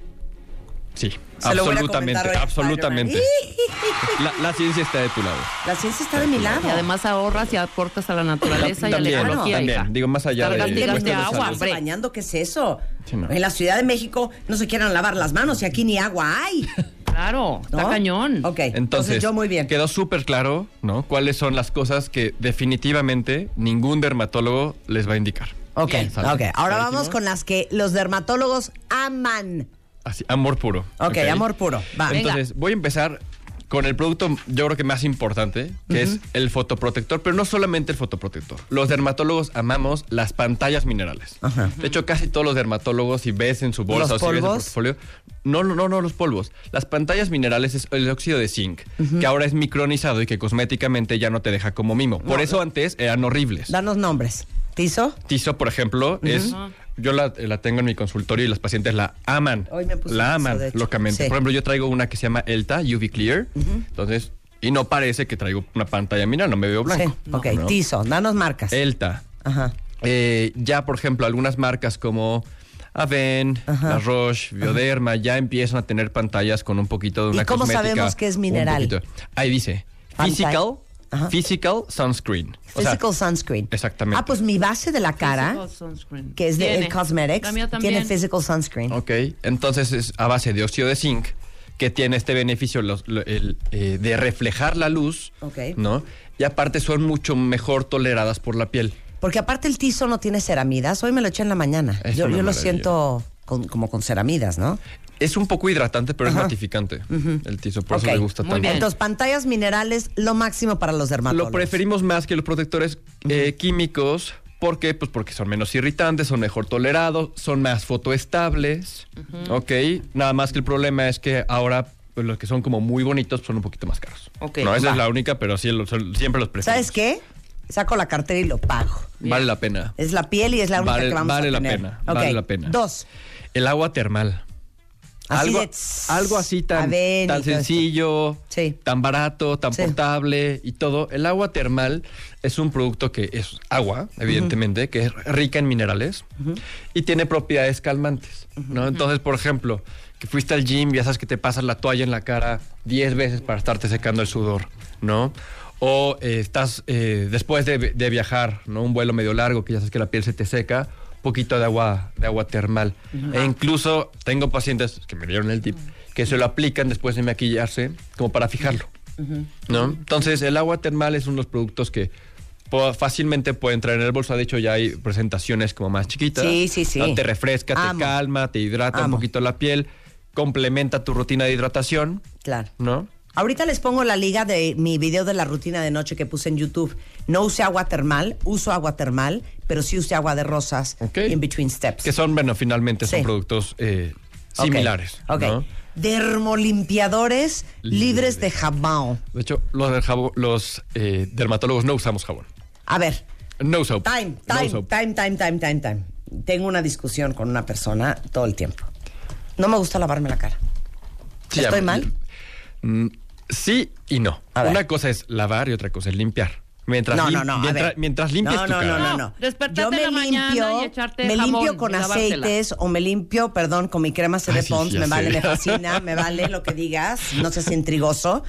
Sí, Se absolutamente, absolutamente. La, la ciencia está de tu lado. La ciencia está de mi lado. y además ahorras y aportas a la naturaleza y a la También, ecología, también. hija. Digo, más allá de- Cargas de de de agua, hombre. bañando, ¿qué es eso? Sí, no. En la Ciudad de México no se quieren lavar las manos y aquí ni agua hay. Claro, ¿no? está cañón. Ok, entonces, Entonces, yo muy bien. quedó súper claro, ¿no? Cuáles son las cosas que definitivamente ningún dermatólogo les va a indicar. Ok, ok. Ahora vamos con las que los dermatólogos aman. Así, amor puro. Ok, amor puro. Va. Venga. Entonces, voy a empezar con el producto, yo creo que más importante, que es el fotoprotector, pero no solamente el fotoprotector. Los dermatólogos amamos las pantallas minerales. De hecho, casi todos los dermatólogos, si ves en su bolsa ¿Los o si ves en su portfolio, no, no, no, no, los polvos. Las pantallas minerales es el óxido de zinc, que ahora es micronizado y que cosméticamente ya no te deja como mimo. Por eso antes eran horribles. Danos nombres. ¿Tizo? Tizo, por ejemplo, es. Yo la, la tengo en mi consultorio y las pacientes la aman. Hoy me puse la aman locamente. Sí. Por ejemplo, yo traigo una que se llama Elta UV Clear. Entonces, y no parece que traigo una pantalla mineral, no me veo blanco. Sí. Ok, No. Tizo. Danos marcas. Elta. Ajá. Eh, ya, por ejemplo, algunas marcas como Aven, Ajá. La Roche, Bioderma, ya empiezan a tener pantallas con un poquito de ¿Y una cómo cosmética, sabemos que es mineral? Ahí dice. Physical, Ajá. Physical Sunscreen. O sea, Physical sunscreen. exactamente. Ah, pues mi base de la cara, Physical sunscreen. que es de Tiene. el Cosmetics, La mía también. tiene physical sunscreen. Ok, entonces es a base de óxido de zinc que tiene este beneficio los- lo- el, eh, de reflejar la luz, Ok. ¿no? Y aparte son mucho mejor toleradas por la piel. Porque aparte el tizo no tiene ceramidas. Hoy me lo eché en la mañana. Es yo una yo lo maravilla. siento con- como con ceramidas, ¿no? Es un poco hidratante, pero Ajá. es matificante el tizo, por eso me gusta muy tanto. bien. Entonces, pantallas minerales, lo máximo para los dermatólogos. Lo preferimos más que los protectores eh, químicos. ¿Por qué? Pues porque son menos irritantes, son mejor tolerados, son más fotoestables. Ok. Nada más que el problema es que ahora pues, los que son como muy bonitos son un poquito más caros. Ok, no, esa va. es la única, pero sí, lo- siempre los preferimos. ¿Sabes qué? Saco la cartera y lo pago. Vale la pena. Es la piel y es la única Vale- que vamos vale a la pena, vale la pena. Dos. El agua termal. Así algo, de algo así tan, tan sencillo, Sí. tan barato, tan Sí. portable y todo. El agua termal es un producto que es agua, evidentemente, que es rica en minerales y tiene propiedades calmantes. ¿no? Entonces, por ejemplo, que fuiste al gym y ya sabes que te pasas la toalla en la cara 10 veces para estarte secando el sudor, ¿no? O eh, estás eh, después de, de viajar, ¿no? Un vuelo medio largo que ya sabes que la piel se te seca, poquito de agua, de agua termal. E incluso tengo pacientes que me dieron el tip que se lo aplican después de maquillarse como para fijarlo. ¿no? Entonces, el agua termal es uno de los productos que fácilmente puede entrar en el bolso. De hecho, ya hay presentaciones como más chiquitas. Sí, sí, sí. ¿no? Te refresca, Amo. te calma, te hidrata Amo. un poquito la piel, complementa tu rutina de hidratación, Claro. ¿no? Ahorita les pongo la liga de mi video de la rutina de noche que puse en YouTube. No usé agua termal, uso agua termal, pero sí usé agua de rosas Ok. in between steps. Que son, bueno, finalmente son Sí. productos eh, similares. Ok. ¿no? Dermolimpiadores libres Libre. de jabón. De hecho, los, del jabón- los eh, dermatólogos no usamos jabón. A ver, No soap. time, No time, soap. time, time, time, time, time. Tengo una discusión con una persona todo el tiempo. No me gusta lavarme la cara. Sí, ¿Estoy ya- mal? Mm, sí y no. Una cosa es lavar y otra cosa es limpiar. Mientras, No, lim- no, no. mientras, no, tu no, cara. No, no, No, no. despertarte Yo me la mañana limpio, y echarte me limpio con aceites o me limpio, perdón, con mi crema CD Ay, sí, Pons, me vale, sé. me fascina, me vale lo que digas, no seas intrigoso.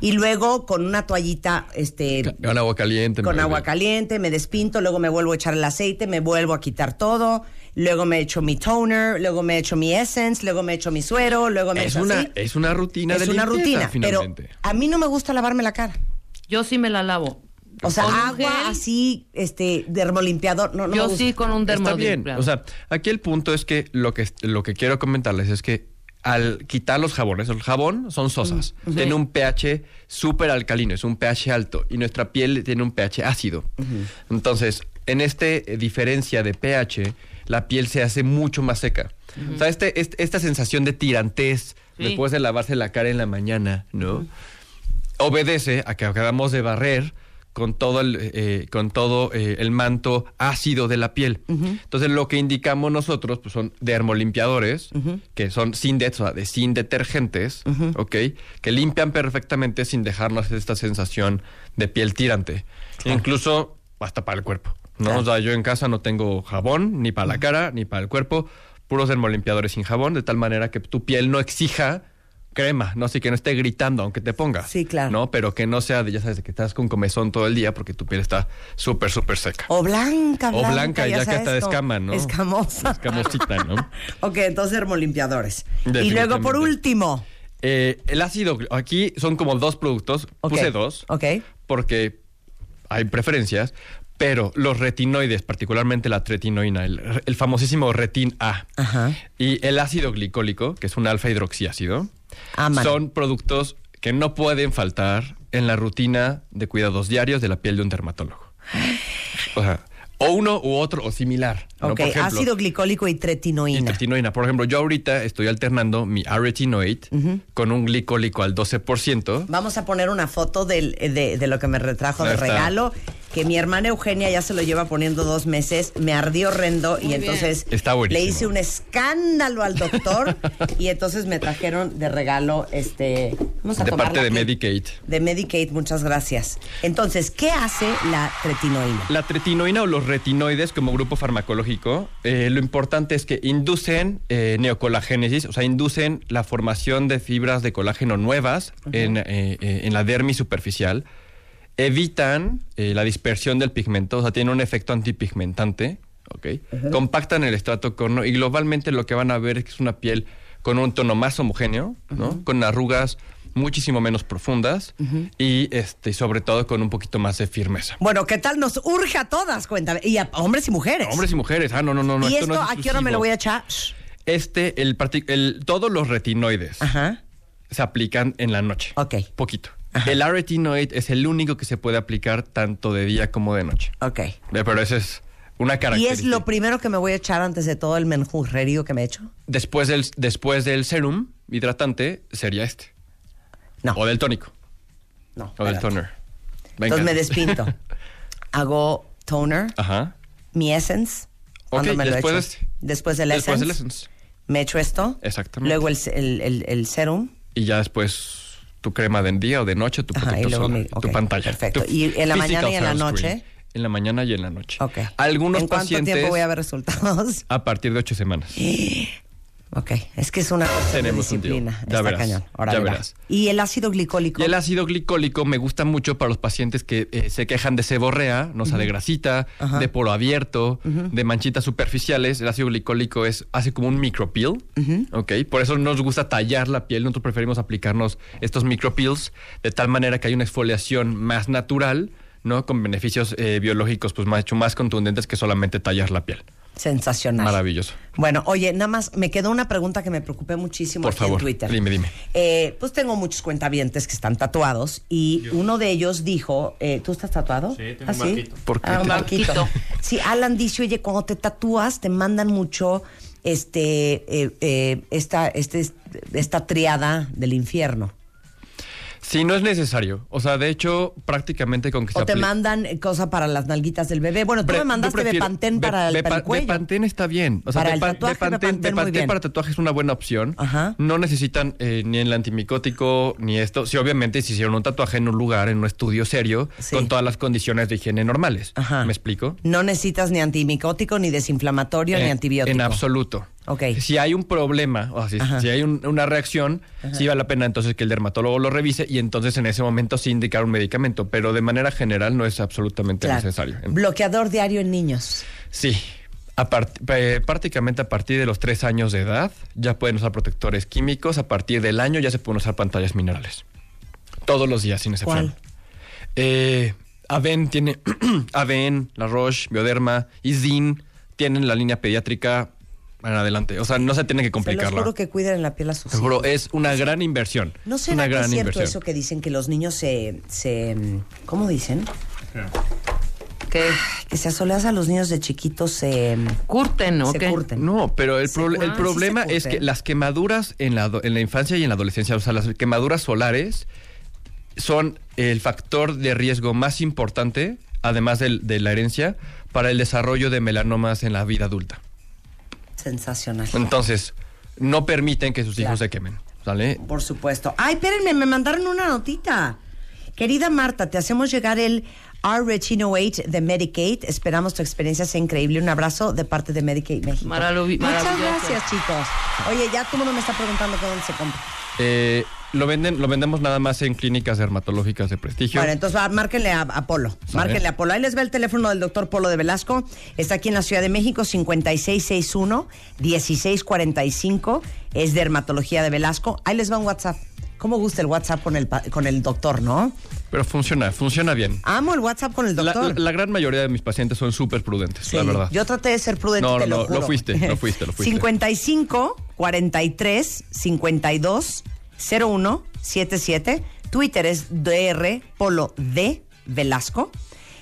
Y luego con una toallita, este, Con agua caliente. con agua caliente, me despinto, luego me vuelvo a echar el aceite, me vuelvo a quitar todo, luego me echo mi toner, luego me echo mi essence, luego me echo mi suero, luego me Es echo una, así. es una rutina es de una limpieza, rutina, pero finalmente. a mí no me gusta lavarme la cara. Yo sí me la lavo. O sea, Con agua gel. así, este, dermolimpiador, no, no Yo sí con un Está bien. dermolimpiador. O sea, aquí el punto es que lo que, lo que quiero comentarles es que al quitar los jabones, el jabón son sosas, tiene un pH súper alcalino, es un pH alto y nuestra piel tiene un pH ácido. Entonces, en este eh, diferencia de pH, la piel se hace mucho más seca. O sea, este, este- esta sensación de tirantez Sí. después de lavarse la cara en la mañana, ¿no? obedece a que acabamos de barrer con todo el, eh, con todo eh, el manto ácido de la piel. Entonces, lo que indicamos nosotros pues, son dermolimpiadores, que son sin, de, o sea, de sin detergentes, ¿ok? Que limpian perfectamente sin dejarnos esta sensación de piel tirante. Incluso hasta para el cuerpo. ¿No? Claro. O sea, yo en casa no tengo jabón, ni para la cara, ni para el cuerpo, puros dermolimpiadores sin jabón, de tal manera que tu piel no exija crema, no sé, que no esté gritando aunque te pongas. Sí, claro. ¿No? Pero que no sea de, ya sabes, de que estás con comezón todo el día porque tu piel está súper, súper seca. O blanca, O blanca. blanca, ya que hasta escama, ¿no? Escamosa. Escamosita, ¿no? ok, entonces dermolimpiadores. Y luego, por último. Eh, el ácido, aquí son como dos productos, puse dos, ok. porque hay preferencias, pero los retinoides, particularmente la tretinoína, el, el famosísimo retin A, Ajá. y el ácido glicólico, que es un alfa hidroxiácido, Aman. son productos que no pueden faltar en la rutina de cuidados diarios de la piel de un dermatólogo. O sea, o uno u otro o similar. ¿no? Ok, Por ejemplo, ácido glicólico y y tretinoína. tretinoína. Por ejemplo, yo ahorita estoy alternando mi aretinoid con un glicólico al 12%. Vamos a poner una foto del- de, de lo que me retrajo de está. regalo, que mi hermana Eugenia ya se lo lleva poniendo dos meses, me ardió horrendo y entonces Está le hice un escándalo al doctor y entonces me trajeron de regalo este... Vamos a De parte de Medicaid. De Medicaid, muchas gracias. Entonces, ¿qué hace la tretinoína? La tretinoína o los retinoides como grupo farmacológico, eh, lo importante es que inducen eh, neocolagénesis, o sea, inducen la formación de fibras de colágeno nuevas en, eh, eh, en la dermis superficial, evitan eh, la dispersión del pigmento, o sea, tienen un efecto antipigmentante, ¿ok? Compactan el estrato corno y globalmente lo que van a ver es que es una piel con un tono más homogéneo, ¿no? Con arrugas muchísimo menos profundas y este sobre todo con un poquito más de firmeza. Bueno, ¿qué tal nos urge a todas? Cuéntame. Y a hombres y mujeres. Hombres y mujeres. Ah, no, no, no. no ¿Y esto, no es a qué hora me lo voy a echar? Este, el, el- todos los retinoides Ajá. se aplican en la noche. Ok. Poquito. El aretinoid es el único que se puede aplicar tanto de día como de noche. Ok. Eh, Pero esa es una ¿Y característica. es lo primero que me voy a echar antes de todo el menjurrerío que me he hecho? después, del, después del serum hidratante sería este. No. O del tónico. No. O del toner. Venga. Entonces me despinto. Hago toner, Ajá. mi essence. Ok, ¿Cuándo me lo después echo? de este. Después del Después essence. del essence. Me echo esto. Exactamente. Luego el, el- el- el serum. Y ya después tu crema de día o de noche, tu Ajá, protector y luego solar, mi- tu pantalla. perfecto. tu ¿Y en la mañana y en la physical noche? sunscreen. En la mañana y en la noche. Ok. Algunos ¿En cuánto pacientes tiempo voy a ver resultados? a partir de ocho semanas. Ok, es que es una Tenemos de un tío. disciplina. Ya verás, cañón. Ahora ya verá. verás. Y el ácido glicólico. Y el ácido glicólico me gusta mucho para los pacientes que eh, se quejan de seborrea, no sea, de grasita, de poro abierto, de manchitas superficiales. El ácido glicólico es hace como un micropeel, ¿ok? Por eso nos gusta tallar la piel. Nosotros preferimos aplicarnos estos micropeels de tal manera que hay una exfoliación más natural, ¿no? Con beneficios eh, biológicos pues más, más contundentes que solamente tallar la piel. Sensacional. Maravilloso. Bueno, oye, nada más me quedó una pregunta que me preocupé muchísimo Por aquí favor, en Twitter. dime, dime. Eh, pues tengo muchos cuentavientes que están tatuados y uno de ellos dijo, eh, ¿tú estás tatuado? Sí, tengo ¿Ah, un marquito. ¿Por qué Ah, un. Marquito. Sí, Alan dice, oye, cuando te tatúas te mandan mucho este, eh, eh, esta, este, esta triada del infierno. Sí, no es necesario. O sea, de hecho, prácticamente con que se O te apli- mandan eh, cosa para las nalguitas del bebé. Bueno, tú Pre- me mandaste yo prefiero- Bepantén Be- para, el, Bepa- para el cuello. Bepantén está bien. O sea, Para el Bepa- tatuaje, Bepantén, Bepantén muy Bepantén bien. para tatuaje es una buena opción. Ajá. No necesitan eh, ni el antimicótico ni esto. Sí, obviamente, si hicieron un tatuaje en un lugar, en un estudio serio, Sí. con todas las condiciones de higiene normales. Ajá. ¿Me explico? No necesitas ni antimicótico, ni desinflamatorio, ni En- antibiótico. En absoluto. Ok. Si hay un problema, o si, Ajá. si hay un- una reacción, sí vale la pena entonces que el dermatólogo lo revise y entonces en ese momento sí indicar un medicamento, pero de manera general no es absolutamente Claro. necesario. Bloqueador diario en niños. Sí. A part- eh, prácticamente a partir de los tres años de edad ya pueden usar protectores químicos. A partir del año ya se pueden usar pantallas minerales. Todos los días, sin excepción. ¿Cuál? Eh, Aven tiene. Aven, La Roche, Bioderma, Izin tienen la línea pediátrica en adelante. O sea, no se tiene que complicarla. juro que cuiden la piel a sus Te juro, es una gran inversión. ¿No será una que gran es cierto inversión. eso que dicen que los niños se, se ¿cómo dicen? Que Que se asoleas a los niños de chiquitos se, curten, ¿o se qué? curten. No, pero el, curten. el problema Sí se es que las quemaduras en la, en la infancia y en la adolescencia, o sea, las quemaduras solares son el factor de riesgo más importante, además de, la herencia, para el desarrollo de melanomas en la vida adulta. Sensacional. Entonces, no permiten que sus Claro. hijos se quemen, ¿sale? Por supuesto. Ay, espérenme, me mandaron una notita. Querida Marta, te hacemos llegar el R-Retinol de Medicaid. Esperamos tu experiencia sea increíble. Un abrazo de parte de Medicaid México. Maravilloso. Muchas gracias, chicos. Oye, ya todo el mundo me está preguntando dónde se compra. Eh, lo, venden, lo vendemos nada más en clínicas dermatológicas de prestigio. Bueno, entonces va, márquenle a, a Polo. Márquenle a Polo. Ahí les va el teléfono del doctor Polo de Velasco. Está aquí en la Ciudad de México, 5661-1645. Es dermatología de Velasco. Ahí les va un WhatsApp. ¿Cómo gusta el WhatsApp con el, con el doctor, no? Pero funciona, funciona bien. Amo el WhatsApp con el doctor. la- la gran mayoría de mis pacientes son súper prudentes, Sí, la verdad. Yo traté de ser prudente, No, te no, lo no, juro. lo fuiste, lo fuiste, lo fuiste. 55 43 52 01 77. Twitter es DR Polo de Velasco.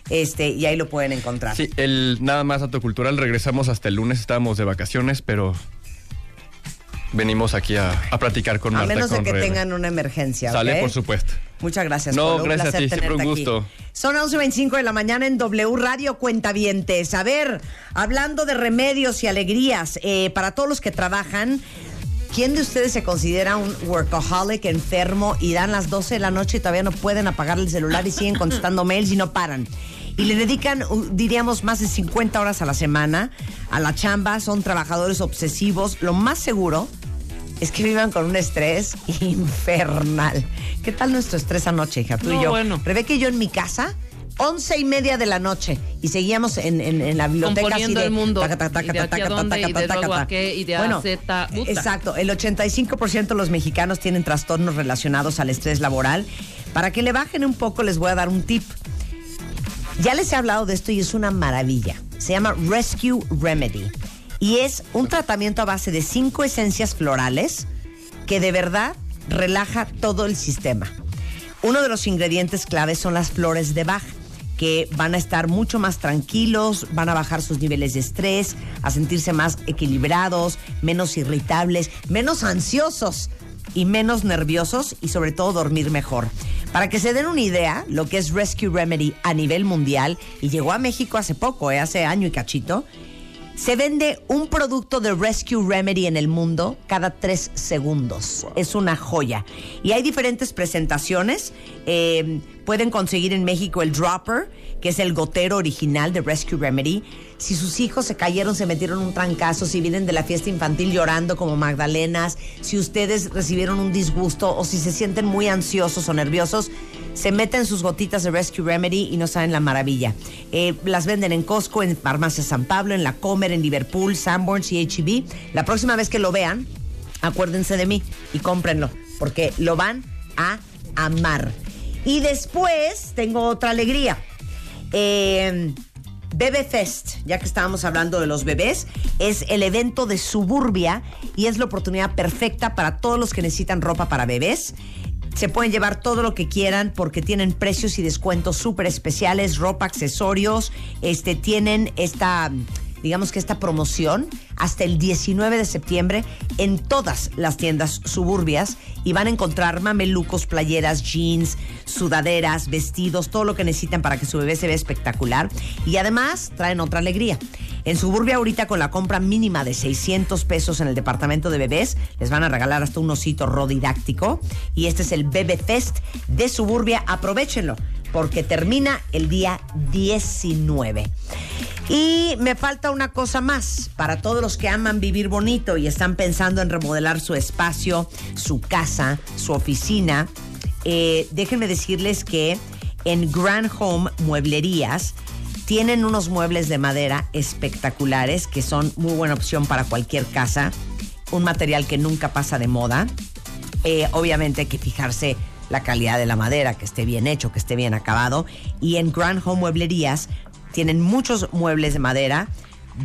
Este, y ahí lo pueden encontrar. Sí, el nada más dato cultural, regresamos hasta el lunes, estábamos de vacaciones, pero venimos aquí a, a platicar con a Marta menos de que Rebe. tengan una emergencia. Sale, por supuesto. Muchas gracias. No, Polo. Un gracias a ti, siempre un aquí. gusto. Son 11.25 de la mañana en W Radio Cuentavientes. A ver, hablando de remedios y alegrías, eh, para todos los que trabajan, ¿quién de ustedes se considera un workaholic enfermo y dan las 12 de la noche y todavía no pueden apagar el celular y siguen contestando mails y no paran? Y le dedican, diríamos, más de 50 horas a la semana a la chamba, son trabajadores obsesivos. Lo más seguro es que vivan con un estrés infernal. ¿Qué tal nuestro estrés anoche, hija? Tú y yo. bueno. Rebeca y yo en mi casa, once y media de la noche. Y seguíamos en, en- en la biblioteca así de... el mundo. Bueno. Exacto. El 85% de los mexicanos tienen trastornos relacionados al estrés laboral. Para que le bajen un poco, les voy a dar un tip. Ya les he hablado de esto y es una maravilla. Se llama Rescue Remedy. Y es un tratamiento a base de cinco esencias florales que de verdad relaja todo el sistema. Uno de los ingredientes claves son las flores de Bach, que van a estar mucho más tranquilos, van a bajar sus niveles de estrés, a sentirse más equilibrados, menos irritables, menos ansiosos y menos nerviosos y sobre todo dormir mejor. Para que se den una idea, lo que es Rescue Remedy a nivel mundial, y llegó a México hace poco, ¿eh? hace año y cachito, se vende un producto de Rescue Remedy en el mundo cada tres segundos. Es una joya. Y hay diferentes presentaciones. Eh, Pueden conseguir en México el Dropper, que es el gotero original de Rescue Remedy. Si sus hijos se cayeron, se metieron un trancazo, si vienen de la fiesta infantil llorando como Magdalenas, si ustedes recibieron un disgusto o si se sienten muy ansiosos o nerviosos, se meten sus gotitas de Rescue Remedy y no saben la maravilla. Eh, las venden en Costco, en Farmacia San Pablo, en La Comer, en Liverpool, Sanborns y H-E La próxima vez que lo vean, acuérdense de mí y cómprenlo, porque lo van a amar. Y después tengo otra alegría. Eh, Bebe Fest, ya que estábamos hablando de los bebés, es el evento de Suburbia y es la oportunidad perfecta para todos los que necesitan ropa para bebés. Se pueden llevar todo lo que quieran porque tienen precios y descuentos súper especiales, ropa, accesorios, este, tienen esta digamos que esta promoción hasta el 19 de septiembre en todas las tiendas suburbias y van a encontrar mamelucos, playeras, jeans, sudaderas, vestidos, todo lo que necesitan para que su bebé se vea espectacular. Y además traen otra alegría. En Suburbia ahorita con la compra mínima de 600 pesos en el departamento de bebés, les van a regalar hasta un osito rodidáctico. Y este es el Bebe Fest de Suburbia. Aprovechenlo porque termina el día 19. Y me falta una cosa más para todos los que aman vivir bonito y están pensando en remodelar su espacio, su casa, su oficina. Eh, déjenme decirles que en Grand Home Mueblerías tienen unos muebles de madera espectaculares que son muy buena opción para cualquier casa. Un material que nunca pasa de moda. Eh, obviamente hay que fijarse la calidad de la madera, que esté bien hecho, que esté bien acabado. Y en Grand Home Mueblerías tienen muchos muebles de madera,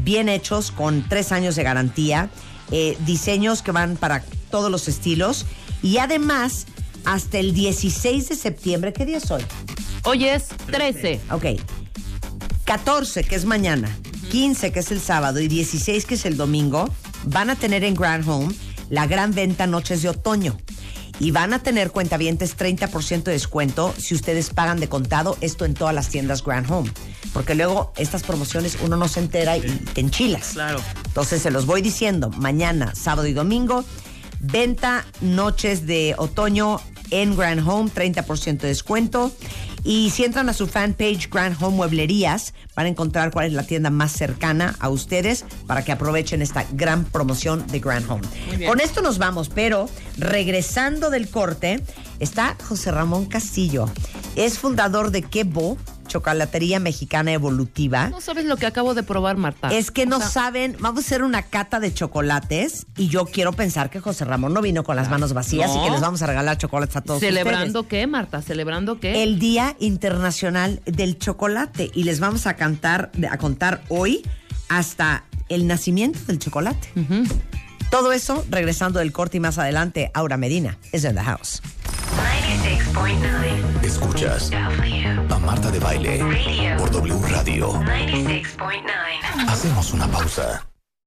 bien hechos, con tres años de garantía, eh, diseños que van para todos los estilos. Y además, hasta el 16 de septiembre, ¿qué día es hoy? Hoy es 13. Ok. 14, que es mañana, 15, que es el sábado, y 16, que es el domingo, van a tener en Grand Home la gran venta Noches de Otoño y van a tener cuentavientes 30% de descuento si ustedes pagan de contado esto en todas las tiendas Grand Home. Porque luego estas promociones uno no se entera y te enchilas. Claro. Entonces se los voy diciendo, mañana, sábado y domingo, venta noches de otoño en Grand Home, 30% de descuento. Y si entran a su fanpage Grand Home Mueblerías, van a encontrar cuál es la tienda más cercana a ustedes para que aprovechen esta gran promoción de Grand Home. Con esto nos vamos, pero regresando del corte, está José Ramón Castillo. Es fundador de Quebo, chocolatería mexicana evolutiva. No sabes lo que acabo de probar, Marta. Es que O no sea, saben, vamos a hacer una cata de chocolates y yo quiero pensar que José Ramón no vino con las manos vacías No. y que les vamos a regalar chocolates a todos ¿Celebrando qué, Marta? ¿Celebrando qué? El Día Internacional del Chocolate y les vamos a cantar, a contar hoy hasta el nacimiento del chocolate. Todo eso regresando del corte y más adelante, Aura Medina es en the house. 96.9 Escuchas a Marta de Baile Radio por W Radio. 96.9 Hacemos una pausa.